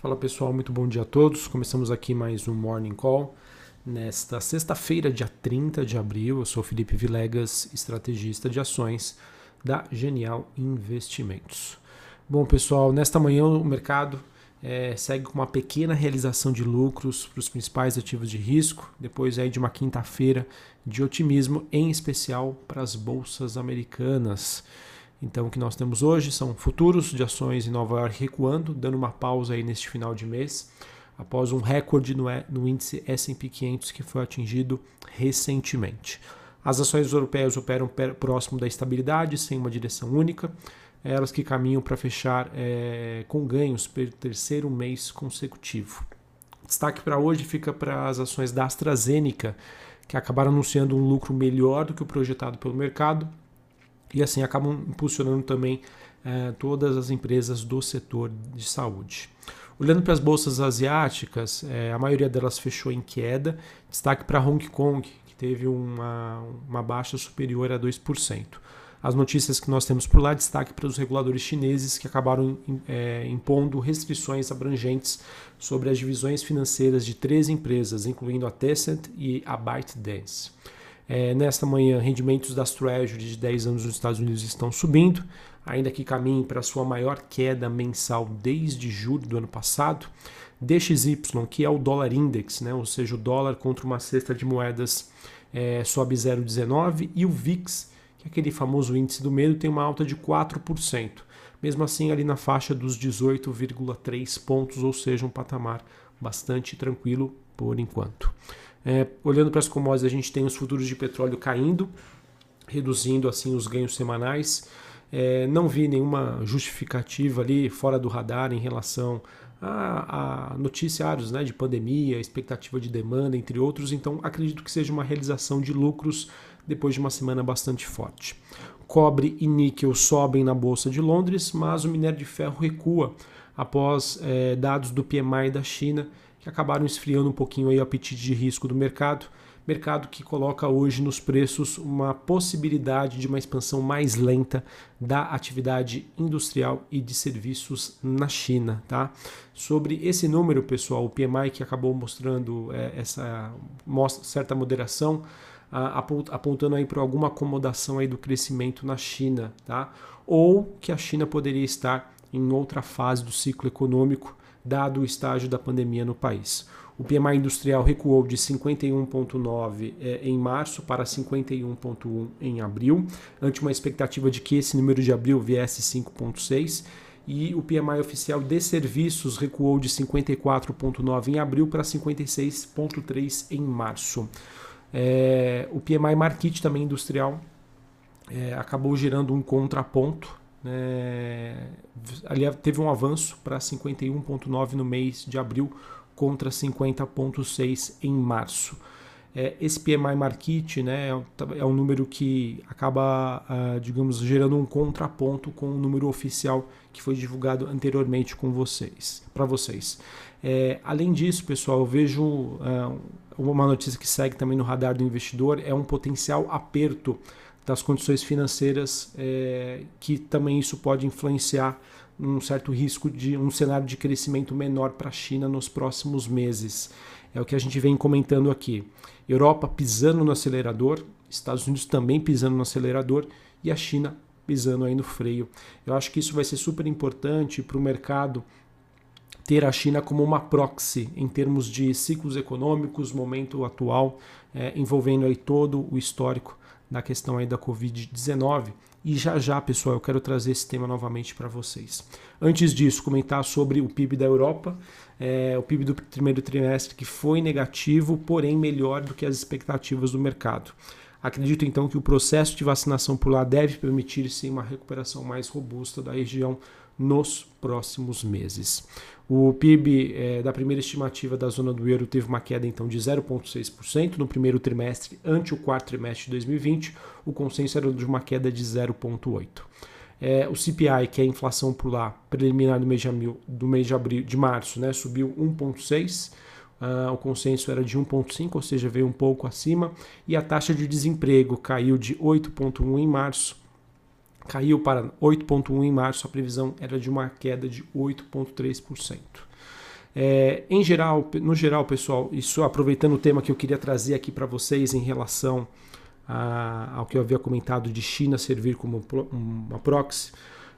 Fala pessoal, muito bom dia a todos. Começamos aqui mais um Morning Call nesta sexta-feira, dia 30 de abril. Eu sou Felipe Vilegas, estrategista de ações da Genial Investimentos. Bom pessoal, nesta manhã o mercado é, segue com uma pequena realização de lucros para os principais ativos de risco, depois aí de uma quinta-feira de otimismo, em especial para as bolsas americanas. Então, o que nós temos hoje são futuros de ações em Nova York recuando, dando uma pausa aí neste final de mês, após um recorde no, índice S&P 500 que foi atingido recentemente. As ações europeias operam próximo da estabilidade, sem uma direção única, elas que caminham para fechar é, com ganhos pelo terceiro mês consecutivo. Destaque para hoje fica para as ações da AstraZeneca, que acabaram anunciando um lucro melhor do que o projetado pelo mercado, e assim acabam impulsionando também eh, todas as empresas do setor de saúde. Olhando para as bolsas asiáticas, eh, a maioria delas fechou em queda, destaque para Hong Kong, que teve uma, uma baixa superior a 2%. As notícias que nós temos por lá, destaque para os reguladores chineses que acabaram é, impondo restrições abrangentes sobre as divisões financeiras de três empresas, incluindo a Tencent e a ByteDance. É, nesta manhã, rendimentos das Treasuries de 10 anos nos Estados Unidos estão subindo, ainda que caminhem para sua maior queda mensal desde julho do ano passado. DXY, que é o dólar index, né, ou seja, o dólar contra uma cesta de moedas, é, sobe 0,19 e o VIX, que é aquele famoso índice do medo, tem uma alta de 4%. Mesmo assim, ali na faixa dos 18,3 pontos, ou seja, um patamar bastante tranquilo por enquanto. É, olhando para as commodities, a gente tem os futuros de petróleo caindo, reduzindo assim os ganhos semanais. É, não vi nenhuma justificativa ali fora do radar em relação a, a, noticiários né, de pandemia, expectativa de demanda, entre outros. Então, acredito que seja uma realização de lucros depois de uma semana bastante forte. Cobre e níquel sobem na Bolsa de Londres, mas o minério de ferro recua após é, dados do PMI da China que acabaram esfriando um pouquinho aí o apetite de risco do mercado. Mercado que coloca hoje nos preços uma possibilidade de uma expansão mais lenta da atividade industrial e de serviços na China. Tá? Sobre esse número, pessoal, o PMI que acabou mostrando é, essa mostra certa moderação, apontando aí para alguma acomodação aí do crescimento na China, tá? Ou que a China poderia estar em outra fase do ciclo econômico dado o estágio da pandemia no país. O PMI industrial recuou de 51,9 eh, em março para 51,1 em abril, ante uma expectativa de que esse número de abril viesse 5,6 e o PMI oficial de serviços recuou de 54,9 em abril para 56,3 em março. É, o PMI Market também industrial é, acabou gerando um contraponto é, ali teve um avanço para 51,9 no mês de abril contra 50,6 em março. É, esse PMI Market né, é um número que acaba, uh, digamos, gerando um contraponto com o número oficial que foi divulgado anteriormente com vocês, para vocês. É, além disso, pessoal, eu vejo uh, uma notícia que segue também no radar do investidor, é um potencial aperto das condições financeiras, é, que também isso pode influenciar um certo risco de um cenário de crescimento menor para a China nos próximos meses. É o que a gente vem comentando aqui. Europa pisando no acelerador, Estados Unidos também pisando no acelerador e a China pisando aí no freio. Eu acho que isso vai ser super importante para o mercado ter a China como uma proxy em termos de ciclos econômicos, momento atual, é, envolvendo aí todo o histórico da questão aí da Covid-19. E já já, pessoal, eu quero trazer esse tema novamente para vocês. Antes disso, comentar sobre o PIB da Europa, é, o PIB do primeiro trimestre que foi negativo, porém melhor do que as expectativas do mercado. Acredito então que o processo de vacinação por lá deve permitir sim uma recuperação mais robusta da região nos próximos meses. O PIB é, da primeira estimativa da zona do euro teve uma queda então de 0,6% no primeiro trimestre ante o quarto trimestre de 2020. O consenso era de uma queda de 0,8%. É, o CPI, que é a inflação por lá, preliminar do mês de, abril, do mês de, abril, de março, né, subiu 1,6%. Uh, o consenso era de 1,5, ou seja, veio um pouco acima, e a taxa de desemprego caiu de 8,1 em março caiu para 8,1 em março, a previsão era de uma queda de 8,3%. É, em geral, no geral, pessoal, isso aproveitando o tema que eu queria trazer aqui para vocês em relação a, ao que eu havia comentado de China servir como uma proxy,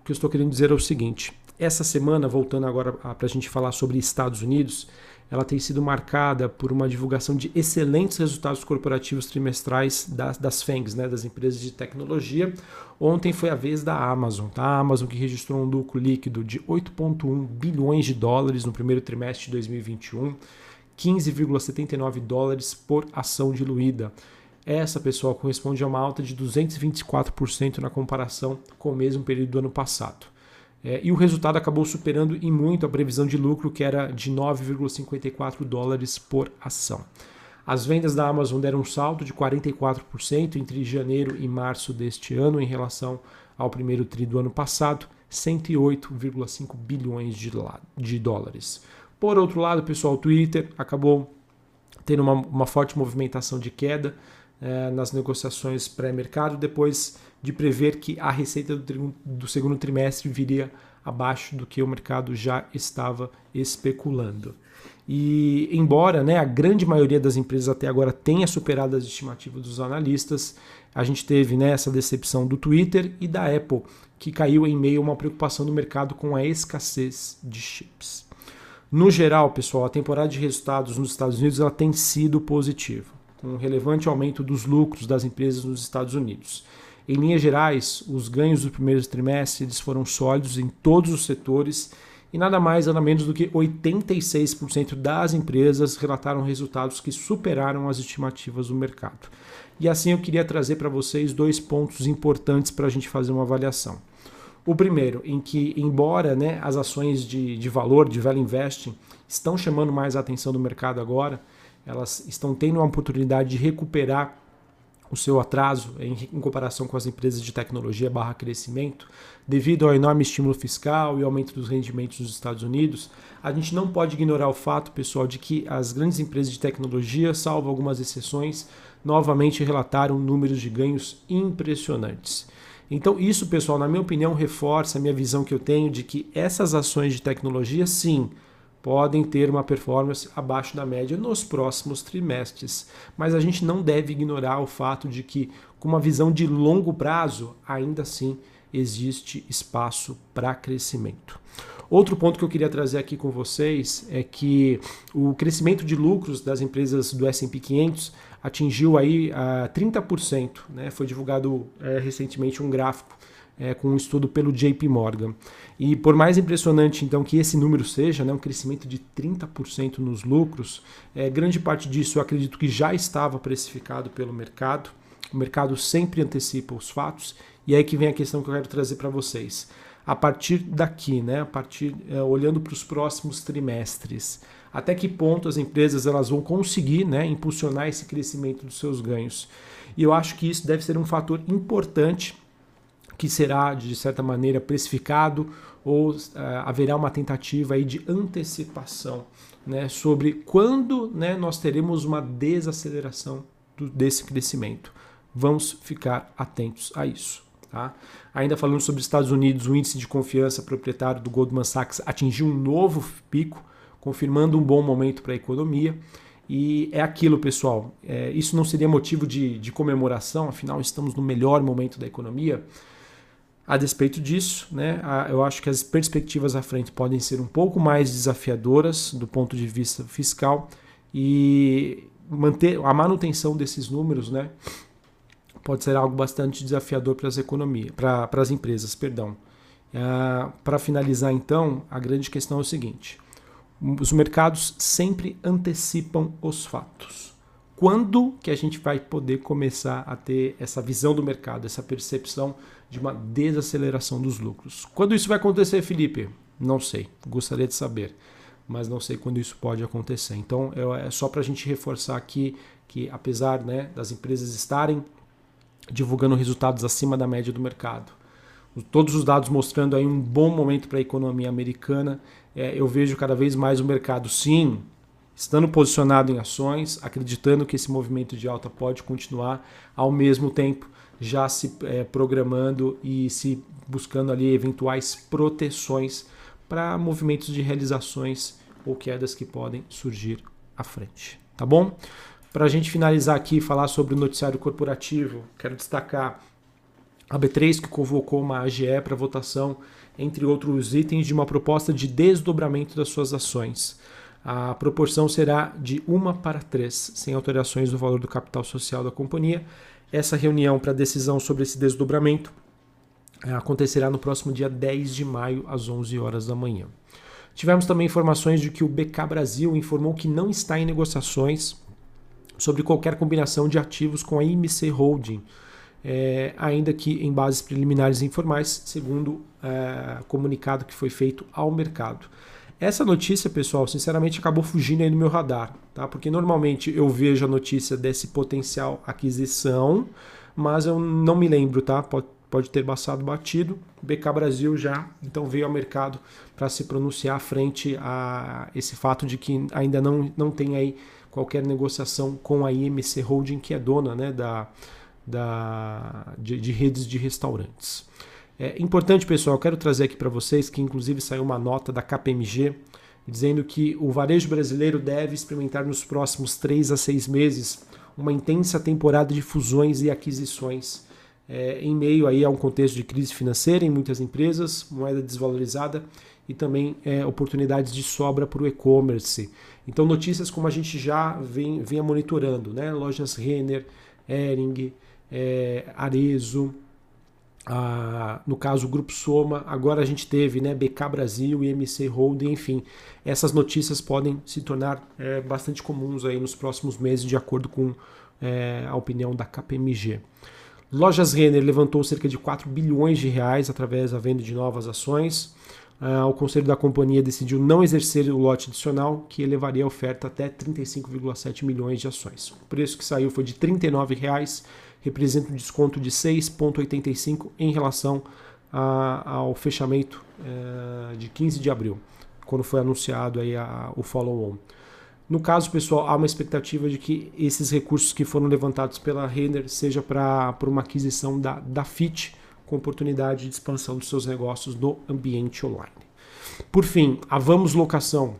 o que eu estou querendo dizer é o seguinte: essa semana, voltando agora para a gente falar sobre Estados Unidos, ela tem sido marcada por uma divulgação de excelentes resultados corporativos trimestrais das, das FANGs, né, das empresas de tecnologia. Ontem foi a vez da Amazon, tá? a Amazon que registrou um lucro líquido de 8,1 bilhões de dólares no primeiro trimestre de 2021, 15,79 dólares por ação diluída. Essa, pessoal, corresponde a uma alta de 224% na comparação com o mesmo período do ano passado. É, e o resultado acabou superando em muito a previsão de lucro, que era de 9,54 dólares por ação. As vendas da Amazon deram um salto de 44% entre janeiro e março deste ano em relação ao primeiro tri do ano passado, 108,5 bilhões de, de dólares. Por outro lado, pessoal, o Twitter acabou tendo uma, uma forte movimentação de queda é, nas negociações pré-mercado, depois de prever que a receita do, do segundo trimestre viria abaixo do que o mercado já estava especulando. E embora né, a grande maioria das empresas até agora tenha superado as estimativas dos analistas, a gente teve né, essa decepção do Twitter e da Apple, que caiu em meio a uma preocupação do mercado com a escassez de chips. No geral, pessoal, a temporada de resultados nos Estados Unidos ela tem sido positiva, com um relevante aumento dos lucros das empresas nos Estados Unidos. Em linhas gerais, os ganhos do primeiro trimestre eles foram sólidos em todos os setores e nada mais nada menos do que 86% das empresas relataram resultados que superaram as estimativas do mercado. E assim eu queria trazer para vocês dois pontos importantes para a gente fazer uma avaliação. O primeiro, em que, embora né, as ações de, de valor, de value investing, estão chamando mais a atenção do mercado agora, elas estão tendo uma oportunidade de recuperar o seu atraso em, em, comparação com as empresas de tecnologia barra crescimento, devido ao enorme estímulo fiscal e aumento dos rendimentos nos Estados Unidos, a gente não pode ignorar o fato, pessoal, de que as grandes empresas de tecnologia, salvo algumas exceções, novamente relataram números de ganhos impressionantes. Então, isso, pessoal, na minha opinião, reforça a minha visão que eu tenho de que essas ações de tecnologia, sim, podem ter uma performance abaixo da média nos próximos trimestres. Mas a gente não deve ignorar o fato de que, com uma visão de longo prazo, ainda assim existe espaço para crescimento. Outro ponto que eu queria trazer aqui com vocês é que o crescimento de lucros das empresas do S&P 500 atingiu aí a 30%, né? Foi divulgado é, recentemente um gráfico é, com um estudo pelo JP Morgan. E por mais impressionante então que esse número seja, né, um crescimento de 30% nos lucros, é, grande parte disso eu acredito que já estava precificado pelo mercado. O mercado sempre antecipa os fatos e aí que vem a questão que eu quero trazer para vocês. A partir daqui, né, a partir é, olhando para os próximos trimestres, até que ponto as empresas elas vão conseguir né, impulsionar esse crescimento dos seus ganhos? E eu acho que isso deve ser um fator importante que será, de certa maneira, precificado ou uh, haverá uma tentativa aí de antecipação né, sobre quando né, nós teremos uma desaceleração do, desse crescimento. Vamos ficar atentos a isso. Tá? Ainda falando sobre os Estados Unidos, o índice de confiança proprietário do Goldman Sachs atingiu um novo pico, confirmando um bom momento para a economia. E é aquilo, pessoal. É, isso não seria motivo de, de comemoração, afinal, estamos no melhor momento da economia. A despeito disso, né, eu acho que as perspectivas à frente podem ser um pouco mais desafiadoras do ponto de vista fiscal e manter a manutenção desses números, né, pode ser algo bastante desafiador para as economias, para, para as empresas, perdão. Uh, para finalizar, então, a grande questão é o seguinte: os mercados sempre antecipam os fatos. Quando que a gente vai poder começar a ter essa visão do mercado, essa percepção de uma desaceleração dos lucros. Quando isso vai acontecer, Felipe? Não sei. Gostaria de saber, mas não sei quando isso pode acontecer. Então, é só para a gente reforçar aqui que, apesar né, das empresas estarem divulgando resultados acima da média do mercado, todos os dados mostrando aí um bom momento para a economia americana, é, eu vejo cada vez mais o mercado, sim, estando posicionado em ações, acreditando que esse movimento de alta pode continuar, ao mesmo tempo já se é, programando e se buscando ali eventuais proteções para movimentos de realizações ou quedas que podem surgir à frente. Tá bom? Para a gente finalizar aqui e falar sobre o noticiário corporativo, quero destacar a B3 que convocou uma AGE para votação, entre outros itens, de uma proposta de desdobramento das suas ações. A proporção será de 1 para 3, sem alterações do valor do capital social da companhia. Essa reunião para decisão sobre esse desdobramento eh, acontecerá no próximo dia 10 de maio, às 11 horas da manhã. Tivemos também informações de que o BK Brasil informou que não está em negociações sobre qualquer combinação de ativos com a IMC Holding, é, ainda que em bases preliminares e informais, segundo é, comunicado que foi feito ao mercado. Essa notícia, pessoal, sinceramente acabou fugindo aí do meu radar, tá? Porque normalmente eu vejo a notícia desse potencial aquisição, mas eu não me lembro, tá? Pode, pode ter passado batido. BK Brasil já então veio ao mercado para se pronunciar frente a esse fato de que ainda não, não tem aí qualquer negociação com a IMC Holding, que é dona né, da, da, de, de redes de restaurantes. É importante, pessoal, quero trazer aqui para vocês que inclusive saiu uma nota da KPMG dizendo que o varejo brasileiro deve experimentar nos próximos três a seis meses uma intensa temporada de fusões e aquisições é, em meio aí a um contexto de crise financeira em muitas empresas, moeda desvalorizada e também é, oportunidades de sobra para o e-commerce. Então notícias como a gente já vem, vinha monitorando, né? lojas Renner, Ering, é, Arezo, a, no caso o Grupo Soma, agora a gente teve né, BK Brasil e MC Holding, enfim, essas notícias podem se tornar é, bastante comuns aí nos próximos meses, de acordo com é, a opinião da KPMG. Lojas Renner levantou cerca de 4 bilhões de reais através da venda de novas ações. Uh, o conselho da companhia decidiu não exercer o lote adicional, que elevaria a oferta até 35,7 milhões de ações. O preço que saiu foi de R$ 39,00 representa um desconto de 6,85 em relação a, ao fechamento é, de 15 de abril, quando foi anunciado aí a, o follow-on. No caso, pessoal, há uma expectativa de que esses recursos que foram levantados pela Renner seja para uma aquisição da, da FIT, com oportunidade de expansão dos seus negócios no ambiente online. Por fim, a Vamos Locação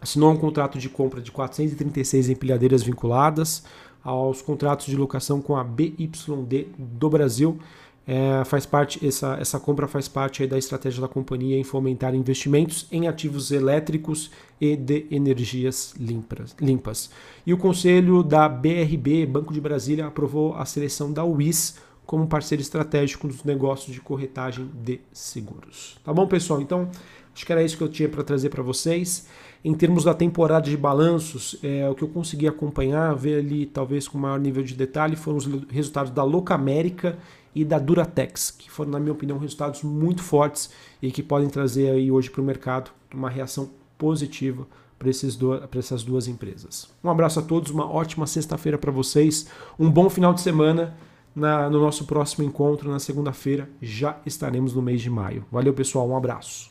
assinou um contrato de compra de 436 empilhadeiras vinculadas, aos contratos de locação com a BYD do Brasil. É, faz parte essa, essa compra faz parte da estratégia da companhia em fomentar investimentos em ativos elétricos e de energias limpas. limpas. E o conselho da BRB, Banco de Brasília, aprovou a seleção da UIS como parceiro estratégico nos negócios de corretagem de seguros. Tá bom, pessoal? Então, acho que era isso que eu tinha para trazer para vocês. Em termos da temporada de balanços, é, o que eu consegui acompanhar, ver ali talvez com maior nível de detalhe, foram os resultados da Louca América e da Duratex, que foram, na minha opinião, resultados muito fortes e que podem trazer aí hoje para o mercado uma reação positiva para essas duas empresas. Um abraço a todos, uma ótima sexta-feira para vocês, um bom final de semana. Na, no nosso próximo encontro, na segunda-feira, já estaremos no mês de maio. Valeu, pessoal, um abraço.